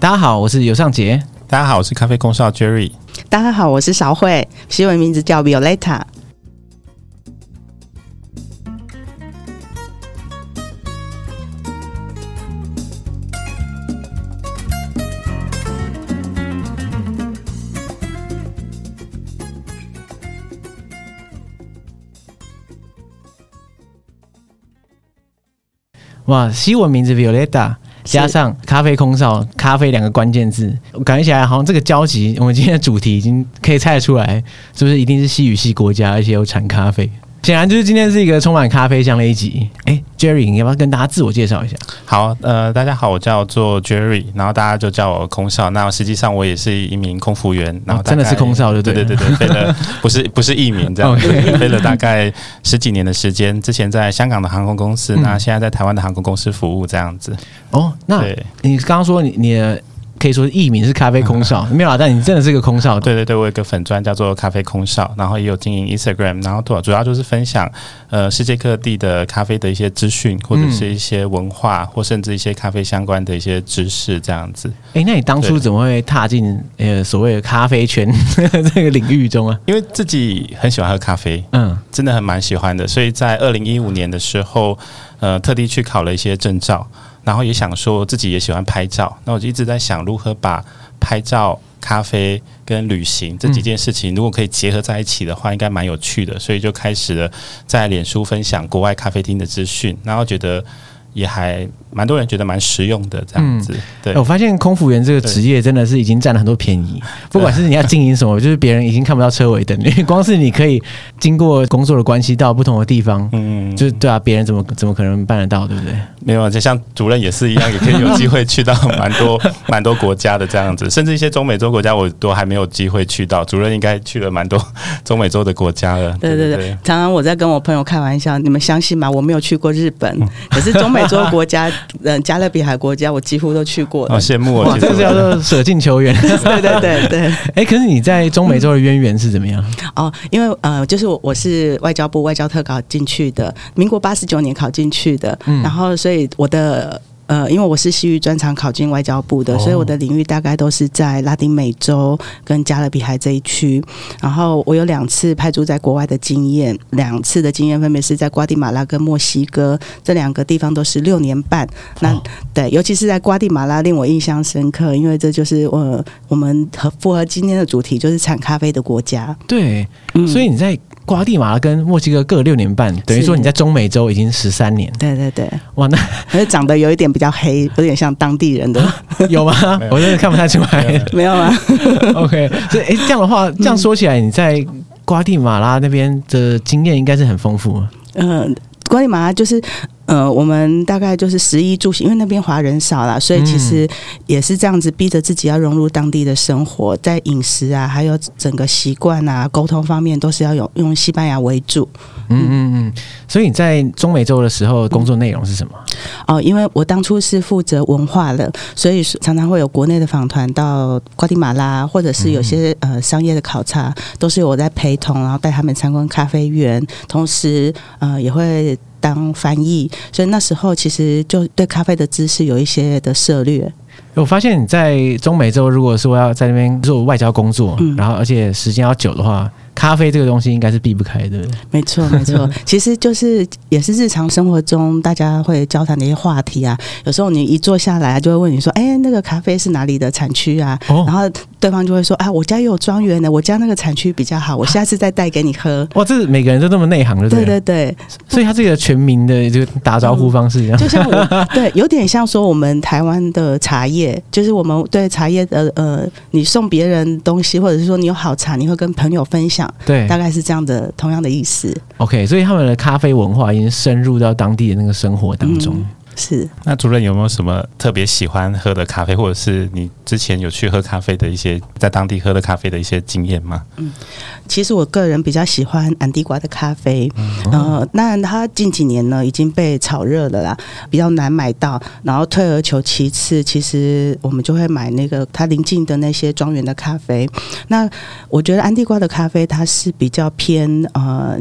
大家好，我是尤尚杰。大家好，我是咖啡公少 Jerry。大家好，我是韶慧，西文名字叫 Violetta。哇，西文名字 Violetta。加上咖啡空少，咖啡两个关键字，我感觉起来好像这个交集，我们今天的主题已经可以猜得出来，是不是一定是西语系国家，而且有产咖啡？显然就是今天是一个充满咖啡香的一集。哎，Jerry，你要不要跟大家自我介绍一下？好，呃，大家好，我叫做 Jerry，然后大家就叫我空少。那实际上我也是一名空服员，然后、哦、真的是空少，对对对对对，飞了不是不是一名这样 子，飞了大概十几年的时间。之前在香港的航空公司，那现在在台湾的航空公司服务这样子。哦，那你刚刚说你你的。可以说艺名是咖啡空少，没有啊，但你真的是个空少。对对对，我有一个粉专叫做咖啡空少，然后也有经营 Instagram，然后主主要就是分享呃世界各地的咖啡的一些资讯，或者是一些文化，或甚至一些咖啡相关的一些知识这样子。哎、欸，那你当初怎么会踏进呃所谓的咖啡圈 这个领域中啊？因为自己很喜欢喝咖啡，嗯，真的很蛮喜欢的，所以在二零一五年的时候，呃，特地去考了一些证照。然后也想说自己也喜欢拍照，那我就一直在想如何把拍照、咖啡跟旅行这几件事情，如果可以结合在一起的话，应该蛮有趣的，所以就开始了在脸书分享国外咖啡厅的资讯，然后觉得。也还蛮多人觉得蛮实用的这样子，对。我发现空服员这个职业真的是已经占了很多便宜，不管是你要经营什么，就是别人已经看不到车尾灯，因为光是你可以经过工作的关系到不同的地方，嗯，就是对啊，别人怎么怎么可能办得到，对不对？没有，就像主任也是一样，也可以有机会去到蛮多 蛮多国家的这样子，甚至一些中美洲国家我都还没有机会去到，主任应该去了蛮多中美洲的国家了。对对对，常常我在跟我朋友开玩笑，你们相信吗？我没有去过日本，可是中美。很多国家，嗯，加勒比海国家，我几乎都去过了。好羡慕啊！这个叫做舍近求远。对对对对。哎，可是你在中美洲的渊源是怎么样？哦，因为呃，就是我我是外交部外交特考进去的，民国八十九年考进去的，嗯，然后所以我的。呃，因为我是西域专长考进外交部的，所以我的领域大概都是在拉丁美洲跟加勒比海这一区。然后我有两次派驻在国外的经验，两次的经验分别是在瓜地马拉跟墨西哥这两个地方，都是六年半。那对，尤其是在瓜地马拉令我印象深刻，因为这就是我我们和符合今天的主题，就是产咖啡的国家。对，所以你在。瓜地马拉跟墨西哥各六年半，等于说你在中美洲已经十三年。对对对，哇，那还是长得有一点比较黑，有点像当地人的，有吗？我真的看不太出来。没有啊。OK，所以哎，这样的话，这样说起来，你在瓜地马拉那边的经验应该是很丰富。嗯，瓜地马拉就是。呃，我们大概就是十一住行，因为那边华人少啦，所以其实也是这样子逼着自己要融入当地的生活，在饮食啊，还有整个习惯啊、沟通方面，都是要用用西班牙为主。嗯嗯嗯。所以你在中美洲的时候，工作内容是什么？哦，因为我当初是负责文化的，所以常常会有国内的访团到瓜地马拉，或者是有些呃商业的考察，都是我在陪同，然后带他们参观咖啡园，同时呃也会。当翻译，所以那时候其实就对咖啡的知识有一些的涉略。我发现你在中美洲，如果说要在那边做外交工作，嗯、然后而且时间要久的话。咖啡这个东西应该是避不开的，没错没错，其实就是也是日常生活中大家会交谈的一些话题啊。有时候你一坐下来，就会问你说：“哎，那个咖啡是哪里的产区啊？”哦、然后对方就会说：“啊，我家也有庄园的，我家那个产区比较好，我下次再带给你喝。”哇，这是每个人都那么内行的，对对对。所以他这个全民的这个打招呼方式一样，就像我 对，有点像说我们台湾的茶叶，就是我们对茶叶的呃，你送别人东西，或者是说你有好茶，你会跟朋友分享，对，大概是。这样的同样的意思，OK，所以他们的咖啡文化已经深入到当地的那个生活当中。嗯是，那主任有没有什么特别喜欢喝的咖啡，或者是你之前有去喝咖啡的一些在当地喝的咖啡的一些经验吗？嗯，其实我个人比较喜欢安地瓜的咖啡，嗯，呃，那它近几年呢已经被炒热了啦，比较难买到。然后退而求其次，其实我们就会买那个它临近的那些庄园的咖啡。那我觉得安地瓜的咖啡它是比较偏呃。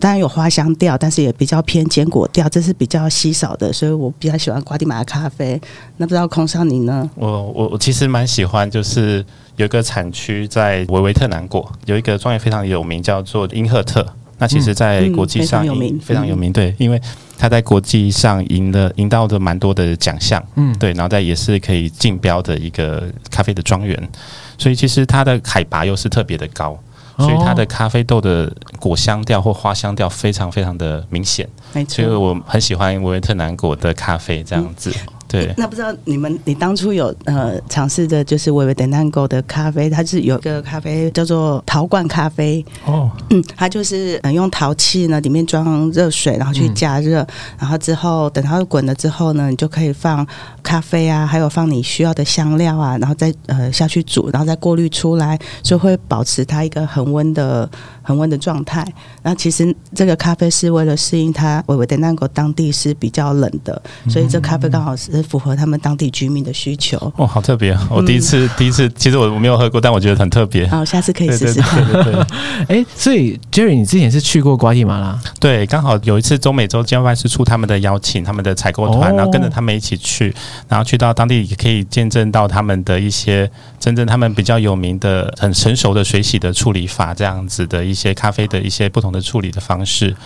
当然有花香调，但是也比较偏坚果调，这是比较稀少的，所以我比较喜欢瓜地马拉咖啡。那不知道空少你呢？我我我其实蛮喜欢，就是有一个产区在维维特南果，有一个庄园非常有名，叫做英赫特。那其实，在国际上、嗯嗯、非常有名，非常有名。对，因为他在国际上赢了赢到的蛮多的奖项。嗯，对，然后在也是可以竞标的一个咖啡的庄园，所以其实它的海拔又是特别的高。所以它的咖啡豆的果香调或花香调非常非常的明显，没错。所以我很喜欢维维特南果的咖啡这样子。嗯对，那不知道你们，你当初有呃尝试的，就是维维特南果的咖啡，它是有一个咖啡叫做陶罐咖啡。哦，嗯，它就是嗯用陶器呢，里面装热水，然后去加热，嗯、然后之后等它滚了之后呢，你就可以放咖啡啊，还有放你需要的香料啊，然后再呃下去煮，然后再过滤出来，就会保持它一个恒温的。恒温的状态，那其实这个咖啡是为了适应它维维特南果当地是比较冷的，所以这咖啡刚好是符合他们当地居民的需求。哦，好特别！我第一次、嗯、第一次，其实我我没有喝过，但我觉得很特别。好，下次可以试试看。对对对。哎，所以 Jerry，你之前是去过瓜地马拉？对，刚好有一次中美洲经贸办是出他们的邀请，他们的采购团，然后跟着他们一起去，然后去到当地也可以见证到他们的一些真正他们比较有名的、很成熟的水洗的处理法，这样子的一些。一些咖啡的一些不同的处理的方式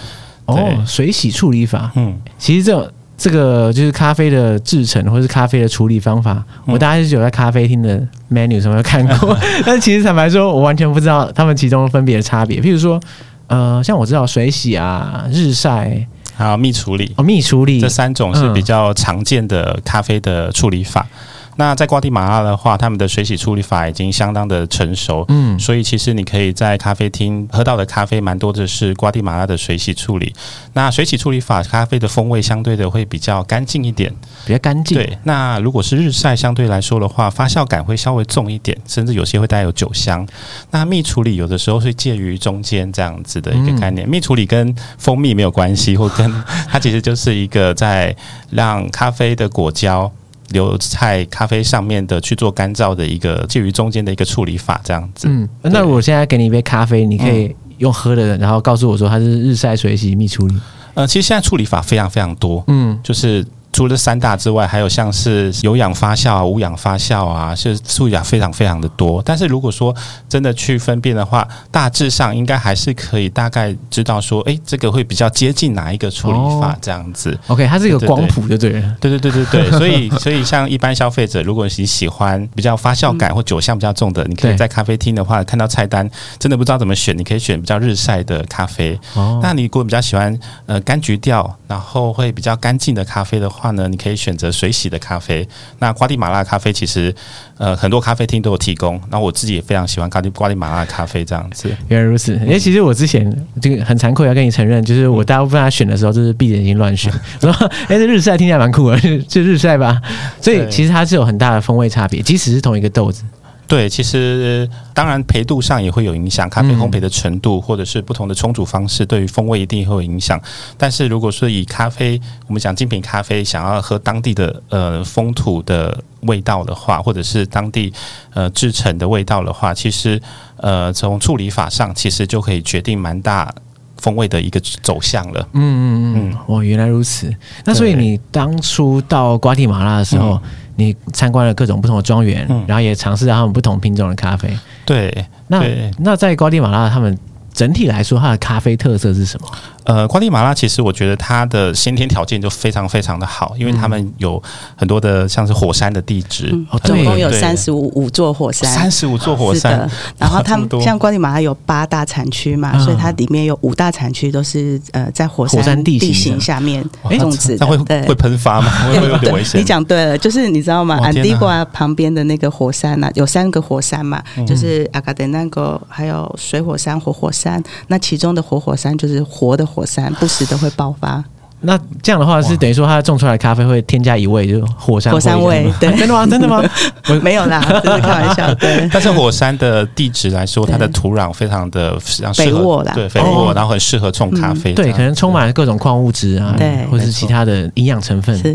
哦，水洗处理法，嗯，其实这这个就是咖啡的制成或是咖啡的处理方法，嗯、我大概是有在咖啡厅的 menu 上面看过，但其实坦白说，我完全不知道他们其中分别的差别。譬如说，呃，像我知道水洗啊、日晒还有蜜处理哦，蜜处理这三种是比较常见的咖啡的处理法。嗯那在瓜地马拉的话，他们的水洗处理法已经相当的成熟，嗯，所以其实你可以在咖啡厅喝到的咖啡，蛮多的是瓜地马拉的水洗处理。那水洗处理法咖啡的风味相对的会比较干净一点，比较干净。对，那如果是日晒，相对来说的话，发酵感会稍微重一点，甚至有些会带有酒香。那蜜处理有的时候是介于中间这样子的一个概念，嗯、蜜处理跟蜂蜜没有关系，或跟 它其实就是一个在让咖啡的果胶。留在咖啡上面的去做干燥的一个介于中间的一个处理法，这样子。嗯，那我现在给你一杯咖啡，你可以用喝的，然后告诉我说它是日晒、水洗、蜜处理。呃，其实现在处理法非常非常多，嗯，就是。除了三大之外，还有像是有氧发酵啊、无氧发酵啊，是素养非常非常的多。但是如果说真的去分辨的话，大致上应该还是可以大概知道说，哎，这个会比较接近哪一个处理法这样子。哦、OK，它是一个光谱，就对了。对对对对对，所以所以像一般消费者，如果你喜欢比较发酵感或酒香比较重的，你可以在咖啡厅的话看到菜单，真的不知道怎么选，你可以选比较日晒的咖啡。哦，那你如果比较喜欢呃柑橘调，然后会比较干净的咖啡的话呢，你可以选择水洗的咖啡。那瓜地马拉咖啡其实，呃，很多咖啡厅都有提供。那我自己也非常喜欢瓜地瓜地马拉咖啡这样子。原来如此，因为其实我之前这个很惭愧要跟你承认，就是我大部分他选的时候就是闭着眼睛乱选，说哎，这日晒听起来蛮酷的，就日晒吧。所以其实它是有很大的风味差别，即使是同一个豆子。对，其实当然焙度上也会有影响，咖啡烘焙的程度或者是不同的冲煮方式，对于风味一定会有影响。但是如果说以咖啡，我们讲精品咖啡，想要喝当地的呃风土的味道的话，或者是当地呃制成的味道的话，其实呃从处理法上，其实就可以决定蛮大风味的一个走向了。嗯嗯嗯，哦，原来如此。那所以你当初到瓜地马拉的时候，嗯你参观了各种不同的庄园，嗯、然后也尝试了他们不同品种的咖啡。对，那对那在瓜地马拉他们。整体来说，它的咖啡特色是什么？呃，瓜地马拉其实我觉得它的先天条件就非常非常的好，因为他们有很多的像是火山的地质，嗯、总共有三十五五座火山，三十五座火山。然后他们 像瓜地马拉有八大产区嘛，所以它里面有五大产区都是呃在火山地形下面种植的。它会会喷发吗？会不会有点危险？你讲对了，就是你知道吗？安迪瓜旁边的那个火山呐，有三个火山嘛，就是阿卡德南戈，还有水火山、活火山。山，那其中的活火山就是活的火山，不时的会爆发。那这样的话是等于说，它种出来的咖啡会添加一味，就是火山火山味。对，真的吗？真的吗？没有啦，这是开玩笑。对，但是火山的地质来说，它的土壤非常的肥沃啦，对，肥沃，然后很适合种咖啡。对，可能充满了各种矿物质啊，对，或者是其他的营养成分。是，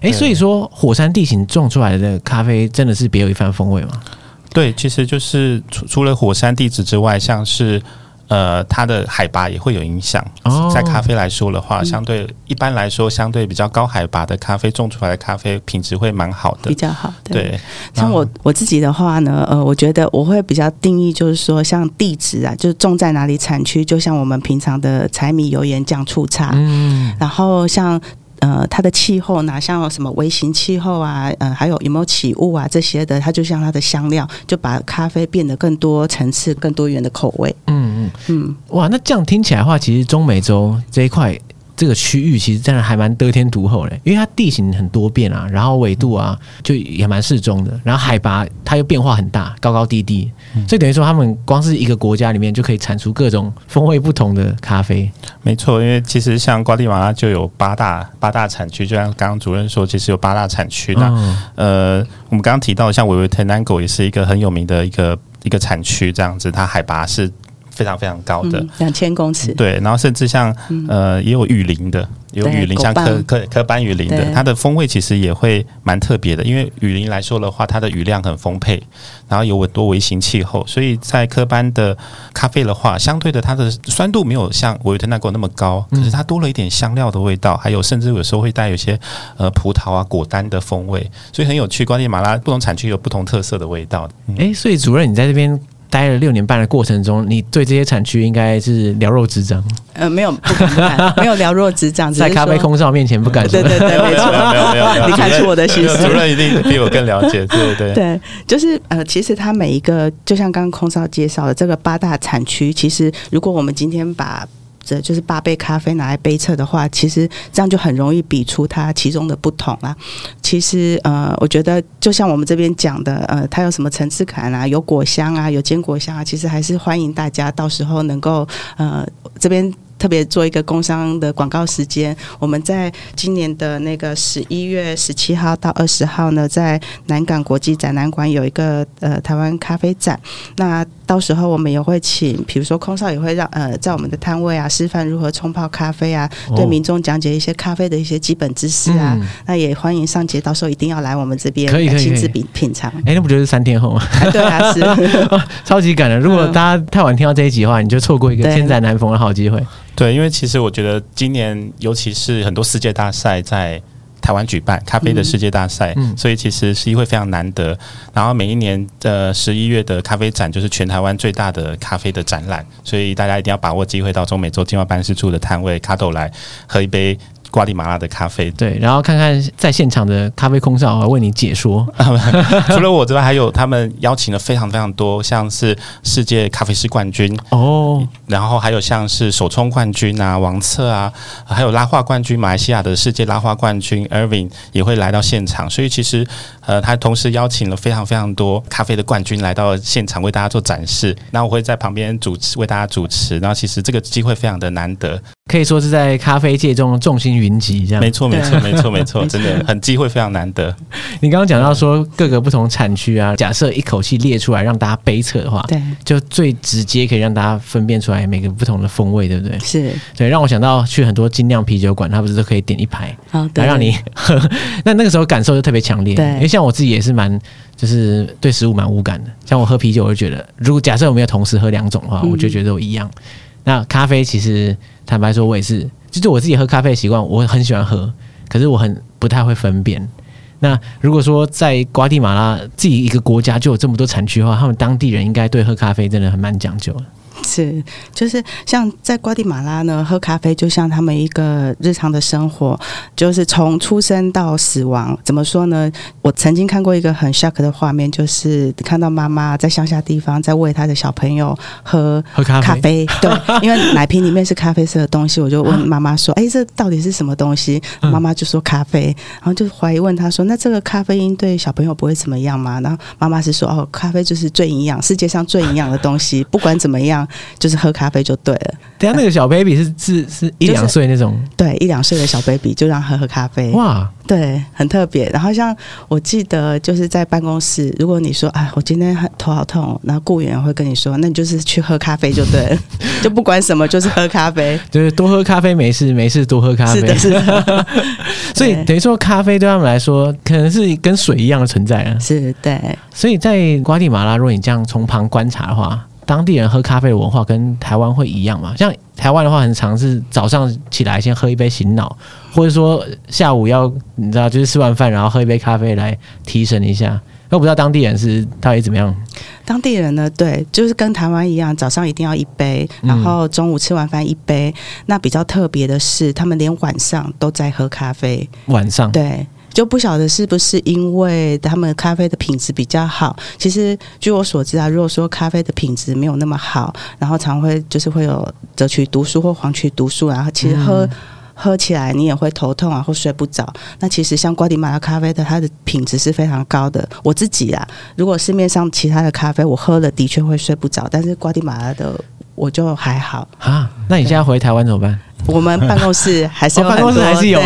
哎，所以说火山地形种出来的咖啡真的是别有一番风味吗？对，其实就是除除了火山地质之外，像是。呃，它的海拔也会有影响。哦，在咖啡来说的话，相对一般来说，相对比较高海拔的咖啡种出来的咖啡品质会蛮好的，比较好。对，对像我我自己的话呢，呃，我觉得我会比较定义就是说，像地址啊，就是种在哪里产区，就像我们平常的柴米油盐酱醋茶。嗯，然后像。呃，它的气候哪像什么微型气候啊，呃，还有有没有起雾啊这些的，它就像它的香料，就把咖啡变得更多层次、更多元的口味。嗯嗯嗯，哇，那这样听起来的话，其实中美洲这一块。这个区域其实真的还蛮得天独厚的，因为它地形很多变啊，然后纬度啊就也蛮适中的，然后海拔它又变化很大，高高低低，所以等于说他们光是一个国家里面就可以产出各种风味不同的咖啡。没错，因为其实像瓜地马拉就有八大八大产区，就像刚刚主任说，其实有八大产区。那呃，我们刚刚提到像维维特南果也是一个很有名的一个一个产区，这样子，它海拔是。非常非常高的，两千公尺。对，然后甚至像呃，也有雨林的，有雨林像科科科班雨林的，它的风味其实也会蛮特别的。因为雨林来说的话，它的雨量很丰沛，然后有很多微型气候，所以在科班的咖啡的话，相对的它的酸度没有像维维特纳果那么高，可是它多了一点香料的味道，还有甚至有时候会带有些呃葡萄啊果丹的风味，所以很有趣。关键马拉不同产区有不同特色的味道。哎，所以主任你在这边。待了六年半的过程中，你对这些产区应该是了若指掌。呃，没有，不敢，不敢 没有了若指掌，在咖啡空少面前不敢说。对对对，没错，没有没有，你看出我的心思。主任一定比我更了解，对对对。对，就是呃，其实它每一个，就像刚刚空少介绍的这个八大产区，其实如果我们今天把这就是八杯咖啡拿来杯测的话，其实这样就很容易比出它其中的不同啦。其实呃，我觉得就像我们这边讲的，呃，它有什么层次感啊，有果香啊，有坚果香啊，其实还是欢迎大家到时候能够呃这边。特别做一个工商的广告时间，我们在今年的那个十一月十七号到二十号呢，在南港国际展览馆有一个呃台湾咖啡展。那到时候我们也会请，比如说空少也会让呃在我们的摊位啊示范如何冲泡咖啡啊，对民众讲解一些咖啡的一些基本知识啊。嗯、那也欢迎上节，到时候一定要来我们这边可以亲自品品尝。哎，那不就是三天后吗？对啊，是超级感人。如果大家太晚听到这一集的话，你就错过一个千载难逢的好机会。对，因为其实我觉得今年，尤其是很多世界大赛在台湾举办咖啡的世界大赛，嗯，所以其实是一会非常难得。然后每一年的十一月的咖啡展就是全台湾最大的咖啡的展览，所以大家一定要把握机会到中美洲经贸办事处的摊位卡斗来喝一杯。瓜地马拉的咖啡，对，然后看看在现场的咖啡空少为你解说。除了我之外，还有他们邀请了非常非常多，像是世界咖啡师冠军哦，然后还有像是手冲冠军啊、王策啊，还有拉花冠军，马来西亚的世界拉花冠军 Irving 也会来到现场。所以其实呃，他同时邀请了非常非常多咖啡的冠军来到现场为大家做展示。那我会在旁边主持为大家主持。然后其实这个机会非常的难得。可以说是在咖啡界中众星云集，这样没错，没错，没错，没错，真的很机会非常难得。你刚刚讲到说各个不同产区啊，假设一口气列出来让大家杯测的话，对，就最直接可以让大家分辨出来每个不同的风味，对不对？是对，让我想到去很多精酿啤酒馆，它不是都可以点一排，哦，来让你喝，那那个时候感受就特别强烈。对，因为像我自己也是蛮，就是对食物蛮无感的。像我喝啤酒，我就觉得，如果假设我们要同时喝两种的话，我就觉得我一样。那咖啡其实。坦白说，我也是，就是我自己喝咖啡的习惯，我很喜欢喝，可是我很不太会分辨。那如果说在瓜地马拉自己一个国家就有这么多产区的话，他们当地人应该对喝咖啡真的很蛮讲究的。是，就是像在瓜地马拉呢，喝咖啡就像他们一个日常的生活，就是从出生到死亡。怎么说呢？我曾经看过一个很 shock 的画面，就是看到妈妈在乡下地方在喂她的小朋友喝喝咖啡。对，因为奶瓶里面是咖啡色的东西，我就问妈妈说：“ 哎、欸，这到底是什么东西？”妈妈就说：“咖啡。”然后就怀疑问她说：“那这个咖啡因对小朋友不会怎么样吗？”然后妈妈是说：“哦，咖啡就是最营养，世界上最营养的东西，不管怎么样。”就是喝咖啡就对了。等下那个小 baby 是是是一两岁那种，就是、对一两岁的小 baby 就让喝喝咖啡。哇，对，很特别。然后像我记得就是在办公室，如果你说哎，我今天头好痛，然后雇员会跟你说，那你就是去喝咖啡就对了，就不管什么，就是喝咖啡，就是多喝咖啡没事，没事多喝咖啡。是的，是的。所以等于说，咖啡对他们来说可能是跟水一样的存在啊。是，对。所以在瓜地马拉，如果你这样从旁观察的话。当地人喝咖啡的文化跟台湾会一样吗？像台湾的话，很常是早上起来先喝一杯醒脑，或者说下午要你知道，就是吃完饭然后喝一杯咖啡来提神一下。那我不知道当地人是到底怎么样？当地人呢，对，就是跟台湾一样，早上一定要一杯，然后中午吃完饭一杯。嗯、那比较特别的是，他们连晚上都在喝咖啡。晚上对。就不晓得是不是因为他们咖啡的品质比较好。其实据我所知啊，如果说咖啡的品质没有那么好，然后常会就是会有赭曲毒素或黄曲毒素，然后其实喝、嗯、喝起来你也会头痛啊，或睡不着。那其实像瓜迪马拉咖啡的，它的品质是非常高的。我自己啊，如果市面上其他的咖啡我喝了的确会睡不着，但是瓜迪马拉的我就还好啊。那你现在回台湾怎么办？我们办公室还是有办公室还是有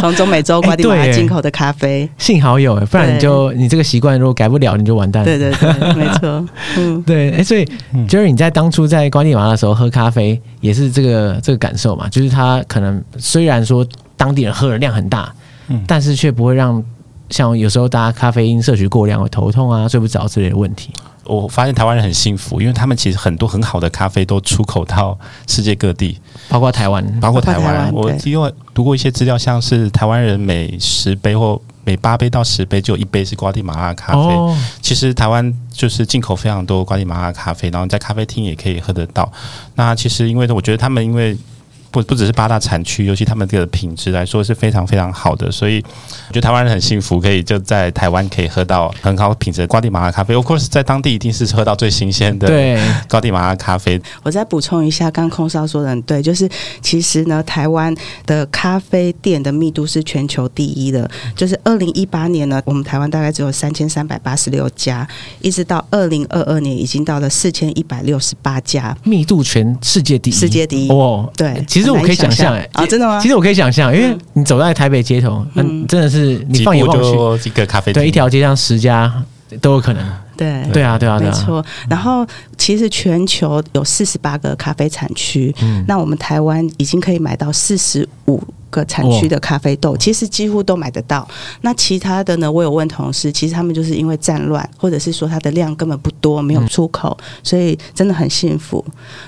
从中美洲瓜地马拉进口的咖啡，幸好有，不然你就你这个习惯如果改不了，你就完蛋了。对对对，没错。嗯，对，哎，所以就是你在当初在瓜地马拉的时候喝咖啡，也是这个这个感受嘛？就是它可能虽然说当地人喝的量很大，嗯，但是却不会让像有时候大家咖啡因摄取过量会头痛啊、睡不着之类的问题。我发现台湾人很幸福，因为他们其实很多很好的咖啡都出口到世界各地，包括台湾，包括台湾。我因为读过一些资料，像是台湾人每十杯或每八杯到十杯就有一杯是瓜地马拉咖啡。哦、其实台湾就是进口非常多瓜地马拉咖啡，然后在咖啡厅也可以喝得到。那其实因为我觉得他们因为。不不只是八大产区，尤其他们这个品质来说是非常非常好的，所以我觉得台湾人很幸福，可以就在台湾可以喝到很高品质的瓜地马拉咖啡。Of course，在当地一定是喝到最新鲜的对瓜地马拉咖啡。我再补充一下，刚空少说的很对，就是其实呢，台湾的咖啡店的密度是全球第一的。就是二零一八年呢，我们台湾大概只有三千三百八十六家，一直到二零二二年已经到了四千一百六十八家，密度全世界第一，世界第一哦，对。其实我可以想象，哎啊，真的吗？其实我可以想象，因为你走在台北街头，嗯，真的是你放眼望去，一个咖啡店，对，一条街上十家都有可能。对，对啊，对啊，没错。然后，其实全球有四十八个咖啡产区，嗯，那我们台湾已经可以买到四十五个产区的咖啡豆，其实几乎都买得到。那其他的呢？我有问同事，其实他们就是因为战乱，或者是说它的量根本不多，没有出口，所以真的很幸福。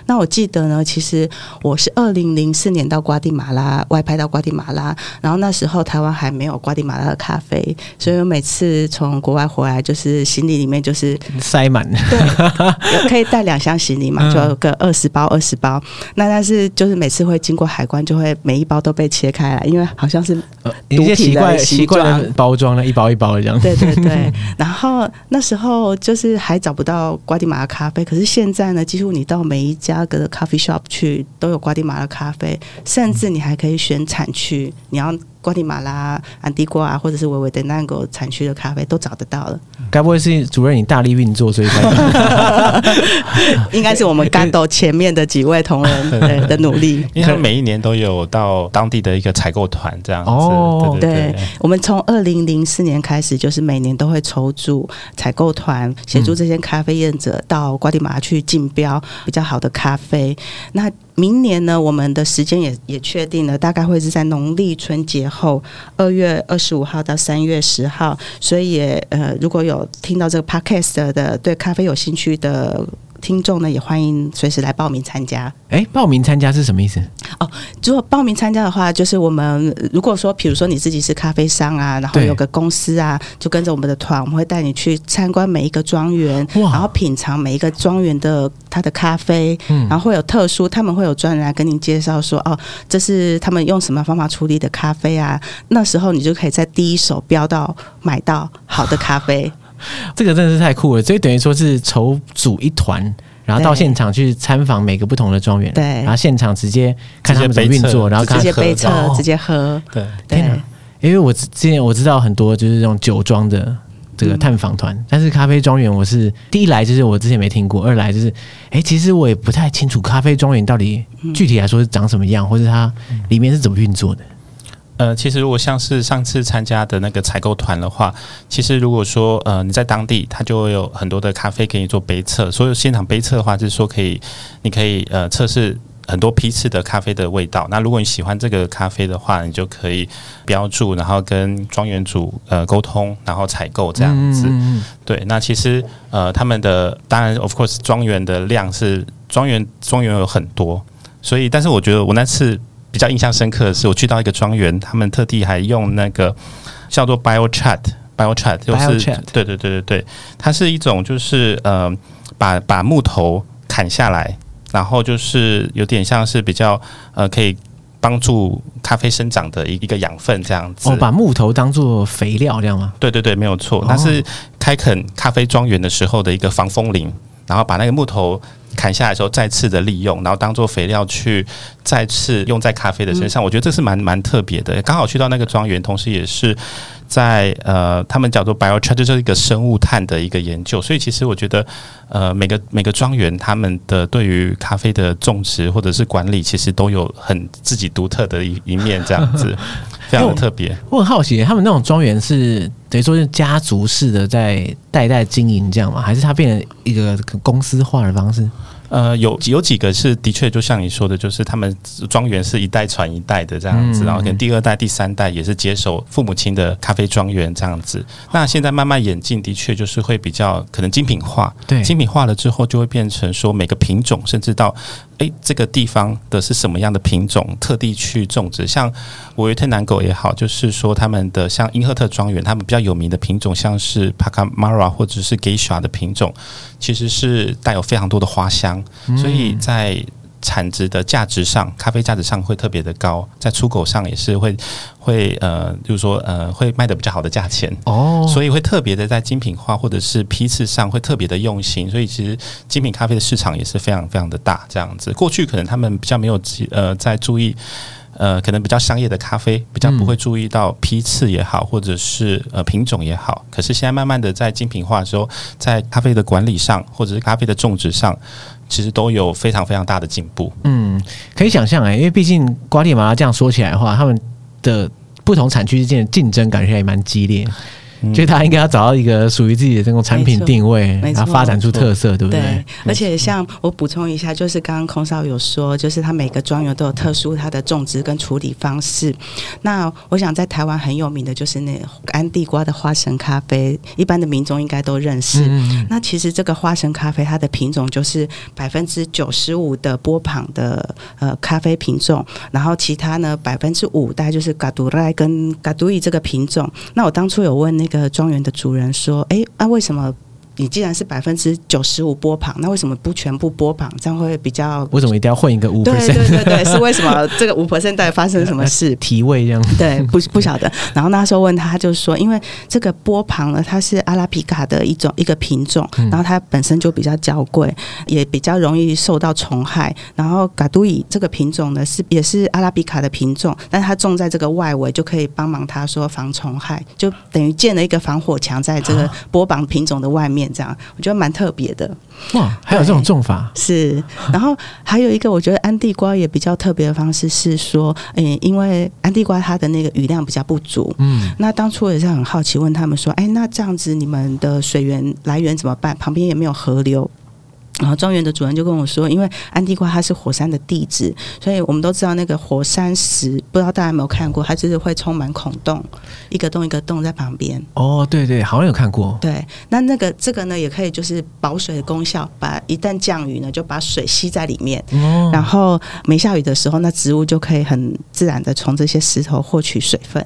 那我记得呢，其实我是二零零四年到瓜地马拉外派到瓜地马拉，然后那时候台湾还没有瓜地马拉的咖啡，所以我每次从国外回来，就是行李里面就是塞满，对，可以带两箱行李嘛，就有个二十包二十包。那但是就是每次会经过海关，就会每一包都被切开来，因为好像是一些奇怪奇怪的包装了，一包一包的这样。对对对。然后那时候就是还找不到瓜地马拉咖啡，可是现在呢，几乎你到每一家个的 coffee shop 去都有瓜地马拉咖啡，甚至你还可以选产区，你要。瓜地马拉、安地瓜啊，或者是维维的那个产区的咖啡都找得到了。该不会是主任你大力运作，所以才 应该是我们干豆前面的几位同仁 对的努力。因为每一年都有到当地的一个采购团这样子。哦，对，对，对，对，我们从二零零四年开始，就是每年都会筹组采购团，协助这些咖啡业者到瓜地马拉去竞标比较好的咖啡。那明年呢，我们的时间也也确定了，大概会是在农历春节后，二月二十五号到三月十号。所以也呃，如果有听到这个 podcast 的，对咖啡有兴趣的。听众呢，也欢迎随时来报名参加。哎，报名参加是什么意思？哦，如果报名参加的话，就是我们如果说，比如说你自己是咖啡商啊，然后有个公司啊，就跟着我们的团，我们会带你去参观每一个庄园，然后品尝每一个庄园的它的咖啡，嗯，然后会有特殊，他们会有专人来跟您介绍说，哦，这是他们用什么方法处理的咖啡啊？那时候你就可以在第一手标到买到好的咖啡。这个真的是太酷了，所以等于说是筹组一团，然后到现场去参访每个不同的庄园，对，然后现场直接看他们怎么运作，然后直接杯测，直接喝，对，天哪！因为我之前我知道很多就是这种酒庄的这个探访团，嗯、但是咖啡庄园我是第一来就是我之前没听过，二来就是哎，其实我也不太清楚咖啡庄园到底具体来说是长什么样，或者它里面是怎么运作的。呃，其实如果像是上次参加的那个采购团的话，其实如果说呃你在当地，它就会有很多的咖啡给你做杯测。所有现场杯测的话，就是说可以，你可以呃测试很多批次的咖啡的味道。那如果你喜欢这个咖啡的话，你就可以标注，然后跟庄园主呃沟通，然后采购这样子。嗯、对，那其实呃他们的当然 of course 庄园的量是庄园庄园有很多，所以但是我觉得我那次比较印象深刻的是，我去到一个庄园，他们特地还用那个叫做 BioChat，BioChat 就是 Bio 对对对对对，它是一种就是呃把把木头砍下来。然后就是有点像是比较呃，可以帮助咖啡生长的一一个养分这样子。哦，把木头当做肥料这样吗？对对对，没有错。那是开垦咖啡庄园的时候的一个防风林，然后把那个木头砍下来的时候再次的利用，然后当做肥料去再次用在咖啡的身上。嗯、我觉得这是蛮蛮特别的。刚好去到那个庄园，同时也是。在呃，他们叫做 biochar，就是一个生物炭的一个研究，所以其实我觉得，呃，每个每个庄园他们的对于咖啡的种植或者是管理，其实都有很自己独特的一一面，这样子 非常的特别。我很好奇，他们那种庄园是等于说是家族式的在代代经营这样吗？还是它变成一个公司化的方式？呃，有有几个是的确，就像你说的，就是他们庄园是一代传一代的这样子，然后可能第二代、第三代也是接手父母亲的咖啡庄园这样子。那现在慢慢演进，的确就是会比较可能精品化，对，精品化了之后就会变成说每个品种，甚至到。诶，这个地方的是什么样的品种？特地去种植，像维也特南狗也好，就是说他们的像英赫特庄园，他们比较有名的品种，像是帕卡马拉或者是 Geisha 的品种，其实是带有非常多的花香，所以在。产值的价值上，咖啡价值上会特别的高，在出口上也是会会呃，就是说呃，会卖的比较好的价钱哦，所以会特别的在精品化或者是批次上会特别的用心，所以其实精品咖啡的市场也是非常非常的大，这样子。过去可能他们比较没有呃在注意呃，可能比较商业的咖啡比较不会注意到批次也好，或者是呃品种也好，可是现在慢慢的在精品化的时候，在咖啡的管理上或者是咖啡的种植上。其实都有非常非常大的进步。嗯，可以想象哎，因为毕竟瓜地马拉这样说起来的话，他们的不同产区之间的竞争感觉还蛮激烈。所以他应该要找到一个属于自己的这种产品定位，然后发展出特色，对不对？对。而且像我补充一下，就是刚刚空少有说，就是他每个庄园都有特殊它的种植跟处理方式。那我想在台湾很有名的就是那安地瓜的花神咖啡，一般的民众应该都认识。嗯。那其实这个花神咖啡，它的品种就是百分之九十五的波旁的呃咖啡品种，然后其他呢百分之五大概就是嘎杜赖跟嘎杜伊这个品种。那我当初有问那个。个庄园的主人说：“哎，那、为什么？”你既然是百分之九十五波旁，那为什么不全部波旁？这样会比较？为什么一定要混一个五？对对对对，是为什么这个 五 percent 到底发生什么事？提味这样？对，不不晓得。然后那时候问他，他就说，因为这个波旁呢，它是阿拉比卡的一种一个品种，然后它本身就比较娇贵，也比较容易受到虫害。然后嘎都伊这个品种呢，是也是阿拉比卡的品种，但它种在这个外围就可以帮忙它说防虫害，就等于建了一个防火墙在这个波旁品种的外面，这样我觉得。蛮特别的哇，还有这种种法是，然后还有一个我觉得安地瓜也比较特别的方式是说，诶，因为安地瓜它的那个雨量比较不足，嗯，那当初也是很好奇问他们说，哎，那这样子你们的水源来源怎么办？旁边也没有河流。然后庄园的主人就跟我说，因为安地瓜它是火山的地质，所以我们都知道那个火山石，不知道大家有没有看过，它就是会充满孔洞，一个洞一个洞在旁边。哦，对对，好像有看过。对，那那个这个呢，也可以就是保水的功效，把一旦降雨呢，就把水吸在里面。哦。然后没下雨的时候，那植物就可以很自然的从这些石头获取水分。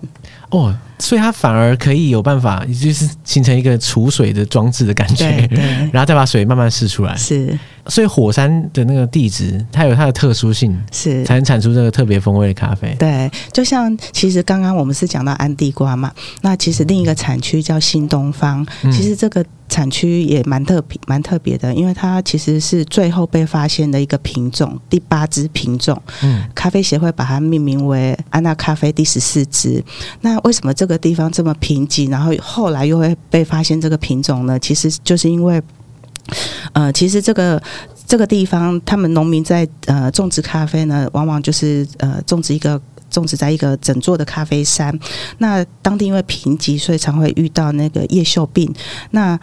哦，所以它反而可以有办法，就是形成一个储水的装置的感觉，然后再把水慢慢释出来。是，所以火山的那个地质，它有它的特殊性，是才能产出这个特别风味的咖啡。对，就像其实刚刚我们是讲到安地瓜嘛，那其实另一个产区叫新东方，嗯、其实这个。产区也蛮特别，蛮特别的，因为它其实是最后被发现的一个品种，第八支品种。嗯，咖啡协会把它命名为安娜咖啡第十四支。那为什么这个地方这么贫瘠，然后后来又会被发现这个品种呢？其实就是因为，呃，其实这个这个地方，他们农民在呃种植咖啡呢，往往就是呃种植一个。种植在一个整座的咖啡山，那当地因为贫瘠，所以常会遇到那个叶锈病。那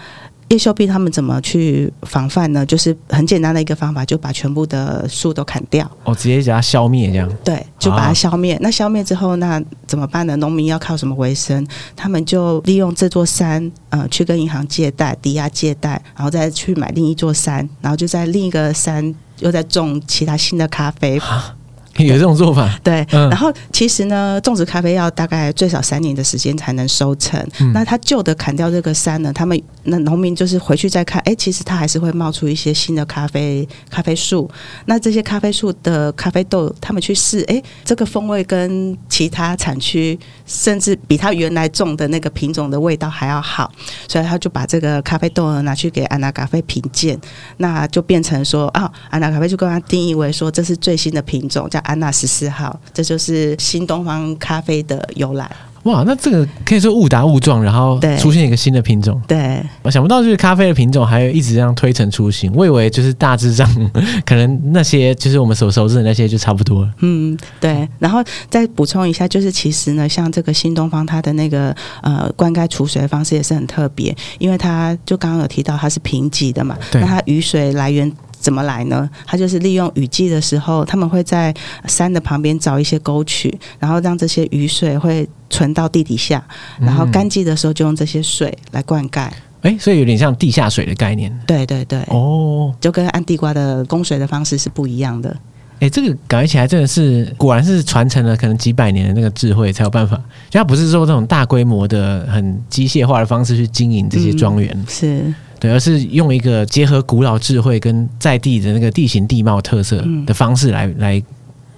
叶锈病他们怎么去防范呢？就是很简单的一个方法，就把全部的树都砍掉，哦，直接把它消灭这样。对，就把它消灭。啊、那消灭之后，那怎么办呢？农民要靠什么为生？他们就利用这座山，呃，去跟银行借贷，抵押借贷，然后再去买另一座山，然后就在另一个山又在种其他新的咖啡。啊 有这种做法，对。嗯、然后其实呢，种植咖啡要大概最少三年的时间才能收成。嗯、那他旧的砍掉这个山呢，他们那农民就是回去再看，哎，其实它还是会冒出一些新的咖啡咖啡树。那这些咖啡树的咖啡豆，他们去试，哎，这个风味跟其他产区甚至比他原来种的那个品种的味道还要好，所以他就把这个咖啡豆呢拿去给安娜咖啡品鉴，那就变成说啊，安娜咖啡就跟他定义为说这是最新的品种，叫。安娜十四号，这就是新东方咖啡的由来。哇，那这个可以说误打误撞，然后出现一个新的品种。对，我想不到就是咖啡的品种还有一直这样推陈出新。我以为就是大致上 可能那些就是我们所熟知的那些就差不多了。嗯，对。然后再补充一下，就是其实呢，像这个新东方，它的那个呃灌溉储水的方式也是很特别，因为它就刚刚有提到它是平瘠的嘛，对那它雨水来源。怎么来呢？它就是利用雨季的时候，他们会在山的旁边找一些沟渠，然后让这些雨水会存到地底下，然后干季的时候就用这些水来灌溉。哎、嗯，所以有点像地下水的概念。对对对，哦，就跟按地瓜的供水的方式是不一样的。哎，这个感觉起来真的是，果然是传承了可能几百年的那个智慧才有办法。就它不是说这种大规模的、很机械化的方式去经营这些庄园，嗯、是。对，而是用一个结合古老智慧跟在地的那个地形地貌特色的方式来、嗯、来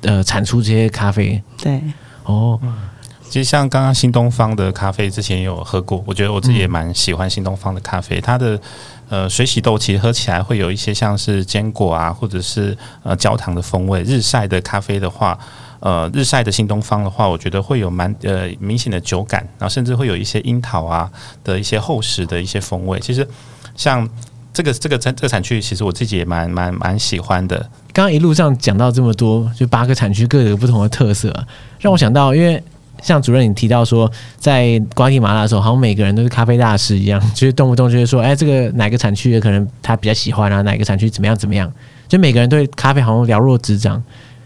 呃产出这些咖啡。对，哦，其实像刚刚新东方的咖啡之前也有喝过，我觉得我自己也蛮喜欢新东方的咖啡。嗯、它的呃水洗豆其实喝起来会有一些像是坚果啊，或者是呃焦糖的风味。日晒的咖啡的话，呃日晒的新东方的话，我觉得会有蛮呃明显的酒感，然后甚至会有一些樱桃啊的一些厚实的一些风味。其实。像这个这个产这个产区，其实我自己也蛮蛮蛮喜欢的。刚刚一路上讲到这么多，就八个产区各有不同的特色，让我想到，因为像主任你提到说，在瓜地马拉的时候，好像每个人都是咖啡大师一样，就是动不动就会说，哎，这个哪个产区的可能他比较喜欢啊，哪个产区怎么样怎么样，就每个人对咖啡好像了若指掌。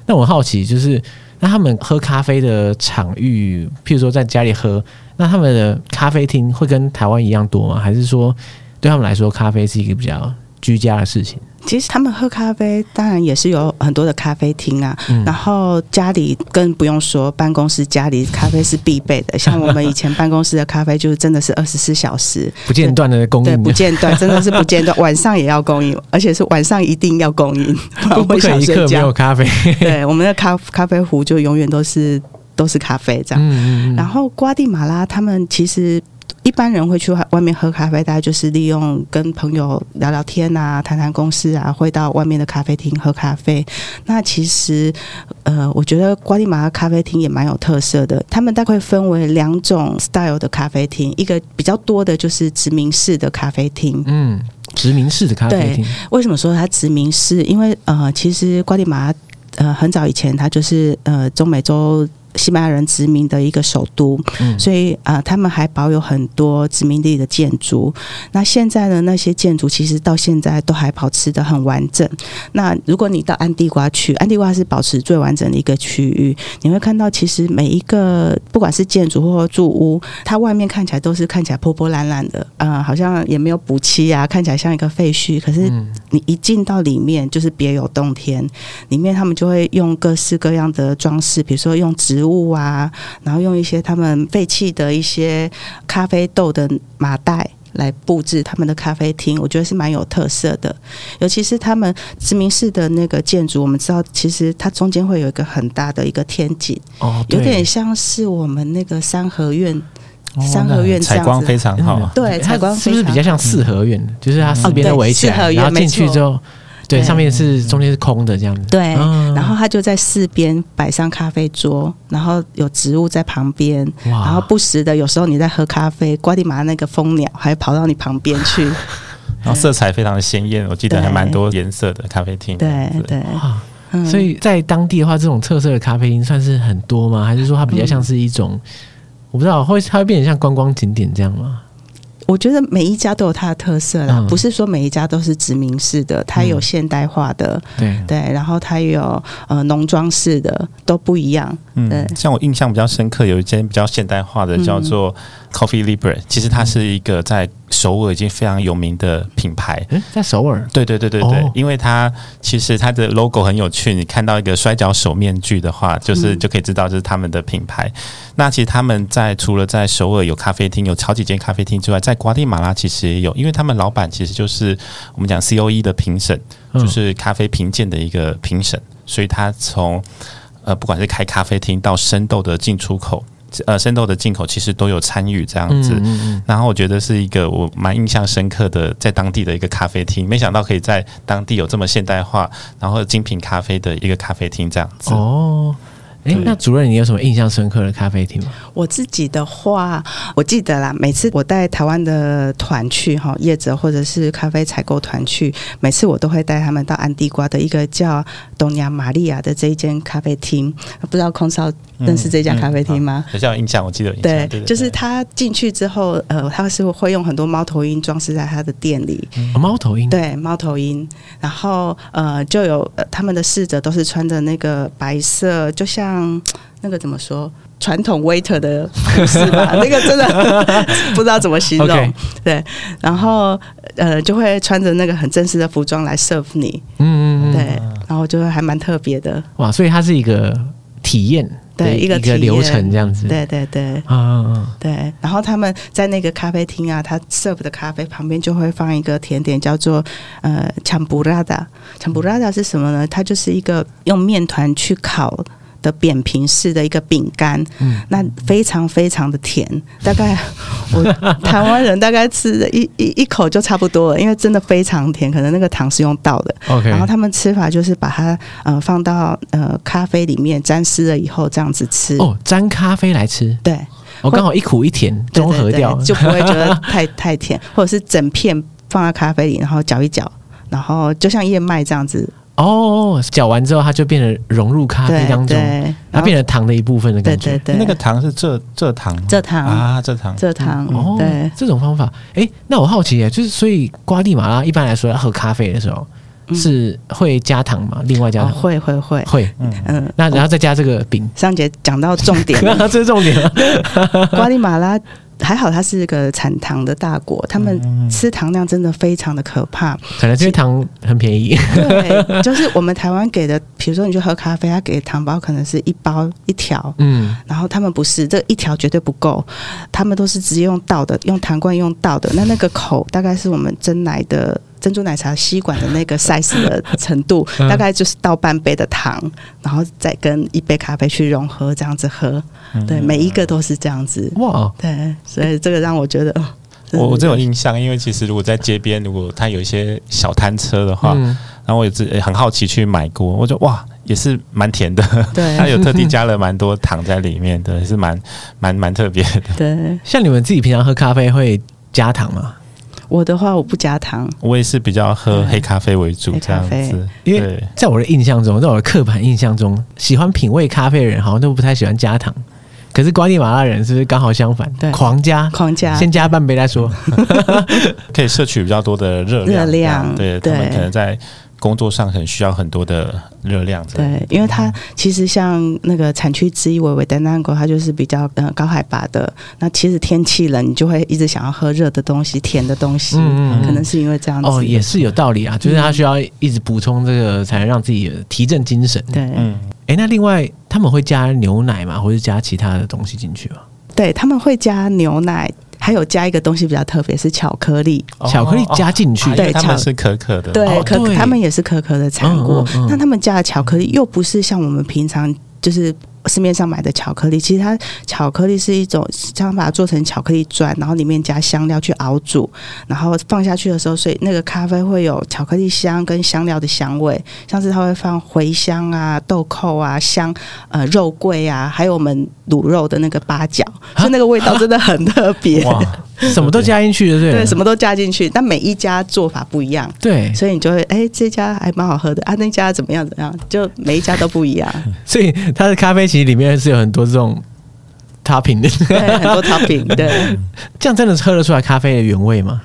那我好奇，就是那他们喝咖啡的场域，譬如说在家里喝，那他们的咖啡厅会跟台湾一样多吗？还是说？对他们来说，咖啡是一个比较居家的事情。其实他们喝咖啡，当然也是有很多的咖啡厅啊。嗯、然后家里更不用说，办公室家里咖啡是必备的。像我们以前办公室的咖啡，就是真的是二十四小时不间断的供应，对，不间断，真的是不间断，晚上也要供应，而且是晚上一定要供应，不 可以一刻没有咖啡。对，我们的咖咖啡壶就永远都是都是咖啡这样。嗯嗯，然后瓜地马拉他们其实。一般人会去外面喝咖啡，大概就是利用跟朋友聊聊天啊，谈谈公事啊，会到外面的咖啡厅喝咖啡。那其实，呃，我觉得瓜地马拉咖啡厅也蛮有特色的。他们大概分为两种 style 的咖啡厅，一个比较多的就是殖民式的咖啡厅。嗯，殖民式的咖啡厅，为什么说它殖民式？因为呃，其实瓜地马拉呃很早以前它就是呃中美洲。西班牙人殖民的一个首都，嗯、所以啊、呃，他们还保有很多殖民地的建筑。那现在的那些建筑其实到现在都还保持的很完整。那如果你到安地瓜去，安地瓜是保持最完整的一个区域，你会看到其实每一个不管是建筑或住屋，它外面看起来都是看起来破破烂烂的，啊、呃，好像也没有补漆啊，看起来像一个废墟。可是你一进到里面，就是别有洞天。里面他们就会用各式各样的装饰，比如说用植物。物啊，然后用一些他们废弃的一些咖啡豆的麻袋来布置他们的咖啡厅，我觉得是蛮有特色的。尤其是他们殖民式的那个建筑，我们知道其实它中间会有一个很大的一个天井，哦，有点像是我们那个三合院，哦、三合院这样子，采光非常好。对，采光是不是比较像四合院？嗯、就是它四边都围起来，哦、然后进去之后。对，上面是中间是空的这样子。对，然后他就在四边摆上咖啡桌，然后有植物在旁边，然后不时的有时候你在喝咖啡，瓜地马拉那个蜂鸟还跑到你旁边去，然后色彩非常的鲜艳，我记得还蛮多颜色的咖啡厅。对对，哇，所以在当地的话，这种特色的咖啡厅算是很多吗？还是说它比较像是一种，嗯、我不知道会它会变成像观光景点这样吗？我觉得每一家都有它的特色啦，嗯、不是说每一家都是殖民式的，它有现代化的，嗯、对。对，然后它有呃农庄式的，都不一样。嗯，对。像我印象比较深刻，有一间比较现代化的，叫做 Coffee Libre，其实它是一个在首尔已经非常有名的品牌。嗯，在首尔？对对对对对，哦、因为它其实它的 logo 很有趣，你看到一个摔跤手面具的话，就是就可以知道这是他们的品牌。嗯、那其实他们在除了在首尔有咖啡厅，有好几间咖啡厅之外，在瓜地马拉其实也有，因为他们老板其实就是我们讲 COE 的评审，就是咖啡评鉴的一个评审，所以他从呃，不管是开咖啡厅到生豆的进出口，呃，生豆的进口，其实都有参与这样子。然后我觉得是一个我蛮印象深刻的，在当地的一个咖啡厅，没想到可以在当地有这么现代化，然后精品咖啡的一个咖啡厅这样子。哦。哎，那主任，你有什么印象深刻的咖啡厅吗？我自己的话，我记得啦，每次我带台湾的团去哈，业者或者是咖啡采购团去，每次我都会带他们到安地瓜的一个叫东亚玛利亚的这一间咖啡厅。不知道空少认识这家咖啡厅吗？比较、嗯嗯、有印象，我记得有印象。对，对对对，就是他进去之后，呃，他是会用很多猫头鹰装饰在他的店里。嗯、猫头鹰？对，猫头鹰。然后呃，就有、呃、他们的侍者都是穿着那个白色，就像。像那个怎么说？传统 waiter 的服饰吧，那个真的不知道怎么形容。Okay. 对，然后呃，就会穿着那个很正式的服装来 serve 你。嗯嗯嗯。对，然后就会还蛮特别的。哇，所以它是一个体验，对一个一个流程这样子。对对对。嗯嗯嗯。对，然后他们在那个咖啡厅啊，他 serve 的咖啡旁边就会放一个甜点，叫做呃 champurrada。champurrada 是什么呢？它就是一个用面团去烤。的扁平式的一个饼干，嗯，那非常非常的甜，大概我 台湾人大概吃的一一一口就差不多了，因为真的非常甜，可能那个糖是用倒的。OK，然后他们吃法就是把它呃放到呃咖啡里面沾湿了以后这样子吃。哦，沾咖啡来吃？对，我刚好一苦一甜综合掉，就不会 觉得太太甜，或者是整片放在咖啡里，然后搅一搅，然后就像燕麦这样子。哦，搅完之后，它就变得融入咖啡当中，它变成糖的一部分的感觉。对对对，那个糖是蔗蔗糖，蔗糖啊，蔗糖，蔗糖。哦，对，这种方法，哎，那我好奇耶，就是所以瓜地马拉一般来说要喝咖啡的时候是会加糖吗？另外加糖？会会会会，嗯嗯。那然后再加这个饼。上节讲到重点了，这是重点了。瓜地马拉。还好，它是一个产糖的大国，他们吃糖量真的非常的可怕。可能这些糖很便宜。对，就是我们台湾给的，比如说你去喝咖啡，他给的糖包可能是一包一条，嗯，然后他们不是，这一条绝对不够，他们都是直接用倒的，用糖罐用倒的，那那个口大概是我们蒸奶的。珍珠奶茶吸管的那个 size 的程度，大概就是倒半杯的糖，然后再跟一杯咖啡去融合，这样子喝。对，每一个都是这样子。哇，对，所以这个让我觉得，我我真有印象，因为其实如果在街边，如果他有一些小摊车的话，然后我也是很好奇去买过，我觉得哇，也是蛮甜的。对，他有特地加了蛮多糖在里面的，也是蛮蛮蛮特别的。对，像你们自己平常喝咖啡会加糖吗？我的话，我不加糖。我也是比较喝黑咖啡为主，这样子。因为在我的印象中，在我的刻板印象中，喜欢品味咖啡的人好像都不太喜欢加糖。可是瓜地马拉人是不是刚好相反？对，狂加，狂加，先加半杯再说，可以摄取比较多的热量。热量，对，他们可能在。工作上很需要很多的热量，对，因为它其实像那个产区之一，维维丹南国，它就是比较呃高海拔的。那其实天气冷，你就会一直想要喝热的东西、甜的东西，嗯，可能是因为这样子。哦，也是有道理啊，就是它需要一直补充这个，才能让自己提振精神。对，嗯，哎，那另外他们会加牛奶嘛？或者加其他的东西进去吗？对，他们会加牛奶。还有加一个东西比较特别，是巧克力。巧克力加进去，对，他们是可可的，对，可他们也是可可的产物。那他们加的巧克力又不是像我们平常就是。市面上买的巧克力，其实它巧克力是一种，想把它做成巧克力砖，然后里面加香料去熬煮，然后放下去的时候，所以那个咖啡会有巧克力香跟香料的香味，像是它会放茴香啊、豆蔻啊、香呃肉桂啊，还有我们卤肉的那个八角，所以那个味道真的很特别。哇，什么都加进去的，对，对，什么都加进去，但每一家做法不一样，对，所以你就会哎，这家还蛮好喝的啊，那家怎么样怎么样，就每一家都不一样，所以它的咖啡。其实里面是有很多这种 topping 的，对，很多 topping，对，这样真的是喝得出来咖啡的原味吗？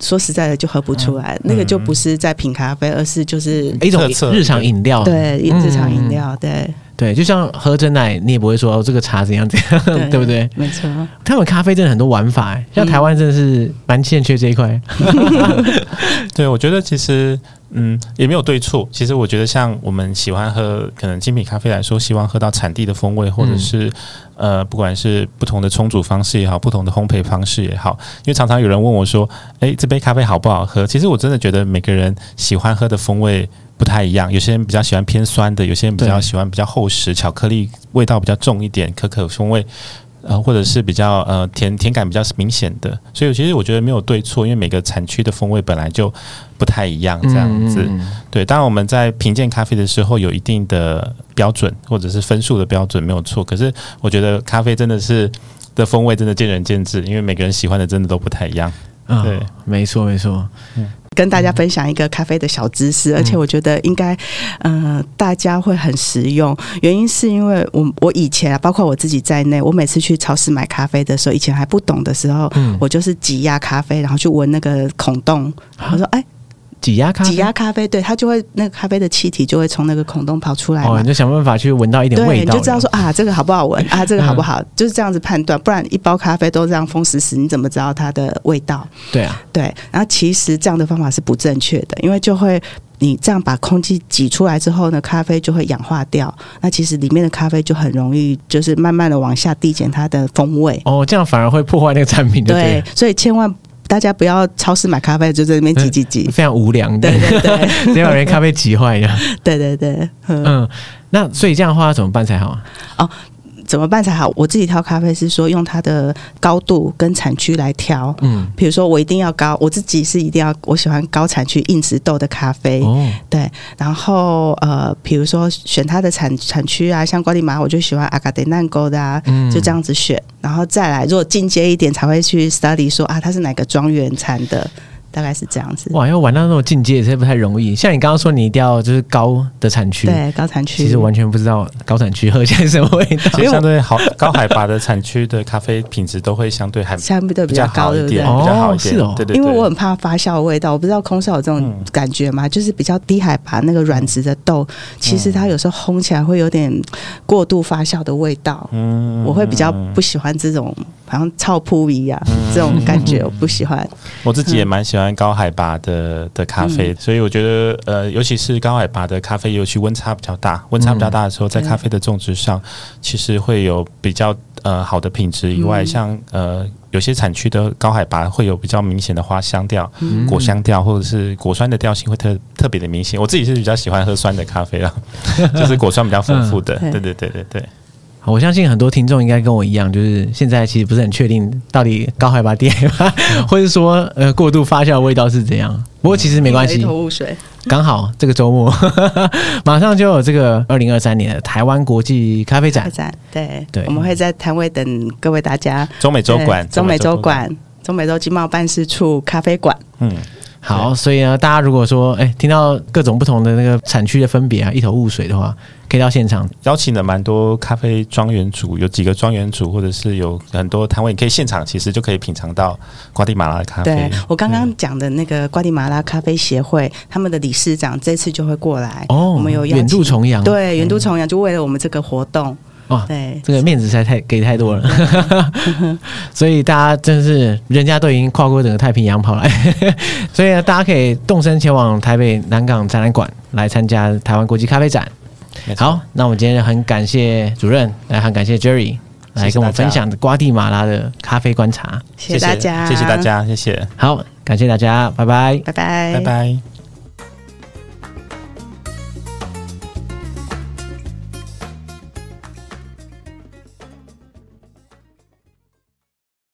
说实在的，就喝不出来，嗯、那个就不是在品咖啡，而是就是一种日常饮料，对，日常饮料，对。对，就像喝真奶，你也不会说哦，这个茶怎样怎样，对，对不对？没错，他们咖啡真的很多玩法，像台湾真的是蛮欠缺这一块。嗯、对，我觉得其实嗯也没有对错。其实我觉得像我们喜欢喝可能精品咖啡来说，希望喝到产地的风味，或者是、嗯、呃不管是不同的冲煮方式也好，不同的烘焙方式也好，因为常常有人问我说，哎，这杯咖啡好不好喝？其实我真的觉得每个人喜欢喝的风味。不太一样，有些人比较喜欢偏酸的，有些人比较喜欢比较厚实、巧克力味道比较重一点、可可风味，呃，或者是比较呃甜甜感比较明显的。所以其实我觉得没有对错，因为每个产区的风味本来就不太一样，这样子。嗯嗯嗯对，当然我们在评鉴咖啡的时候有一定的标准或者是分数的标准没有错，可是我觉得咖啡真的是的风味真的见仁见智，因为每个人喜欢的真的都不太一样。对，哦、没错没错，嗯。跟大家分享一个咖啡的小知识，而且我觉得应该，嗯、呃，大家会很实用。原因是因为我我以前啊，包括我自己在内，我每次去超市买咖啡的时候，以前还不懂的时候，嗯、我就是挤压咖啡，然后去闻那个孔洞，我说，哎。挤压咖啡，挤压咖啡，对，它就会那个咖啡的气体就会从那个孔洞跑出来。哦，你就想办法去闻到一点味道，你就知道说啊，这个好不好闻 啊，这个好不好，就是这样子判断。不然一包咖啡都这样封死死，你怎么知道它的味道？对啊，对。然后其实这样的方法是不正确的，因为就会你这样把空气挤出来之后呢，咖啡就会氧化掉。那其实里面的咖啡就很容易就是慢慢的往下递减它的风味。哦，这样反而会破坏那个产品对，对，所以千万。大家不要超市买咖啡就在那边挤挤挤，非常无良的，对对对，得把 人咖啡挤坏掉，对对对，嗯，那所以这样的话怎么办才好啊？哦。怎么办才好？我自己挑咖啡是说用它的高度跟产区来挑。嗯，比如说我一定要高，我自己是一定要我喜欢高产区硬质豆的咖啡。哦，对。然后呃，比如说选它的产产区啊，像瓜地马，我就喜欢阿卡德南沟的啊，嗯，就这样子选。然后再来，如果进阶一点，才会去 study 说啊，它是哪个庄园产的。大概是这样子。哇，要玩到那种境界，其实不太容易。像你刚刚说，你一定要就是高的产区，对，高产区。其实完全不知道高产区喝起来什么味道。其实相对好高海拔的产区的咖啡品质都会相对还相对比较高一点，比较好一点。是哦，对对。因为我很怕发酵的味道，我不知道空少有这种感觉吗？就是比较低海拔那个软质的豆，其实它有时候烘起来会有点过度发酵的味道。嗯，我会比较不喜欢这种好像臭扑一样这种感觉，我不喜欢。我自己也蛮喜欢。高海拔的的咖啡，嗯、所以我觉得，呃，尤其是高海拔的咖啡，尤其温差比较大，温差比较大的时候，在咖啡的种植上，嗯、其实会有比较呃好的品质以外，嗯、像呃有些产区的高海拔会有比较明显的花香调、嗯、果香调，或者是果酸的调性会特特别的明显。我自己是比较喜欢喝酸的咖啡啦，就是果酸比较丰富的。嗯、对对对对对。我相信很多听众应该跟我一样，就是现在其实不是很确定到底高海拔、低海拔，或者说呃过度发酵的味道是怎样。不过其实没关系，一头雾水。刚好这个周末 马上就有这个二零二三年的台湾国际咖啡展，对对，我们会在摊位等各位大家。中美洲馆，中美洲馆，中美洲经贸办事处咖啡馆，嗯。好，所以呢，大家如果说哎，听到各种不同的那个产区的分别啊，一头雾水的话，可以到现场。邀请了蛮多咖啡庄园主，有几个庄园主，或者是有很多摊位，你可以现场其实就可以品尝到瓜地马拉的咖啡。对，我刚刚讲的那个瓜地马拉咖啡协会，他们的理事长这次就会过来。哦，我们有远渡重洋，对，远渡重洋就为了我们这个活动。哇，对，这个面子实在太给太多了，所以大家真是人家都已经跨过整个太平洋跑来，所以呢，大家可以动身前往台北南港展览馆来参加台湾国际咖啡展。好，那我们今天很感谢主任，来很感谢 Jerry 来跟我们分享瓜地马拉的咖啡观察，谢谢大家，谢谢大家，谢谢。好，感谢大家，拜拜，拜拜，拜拜。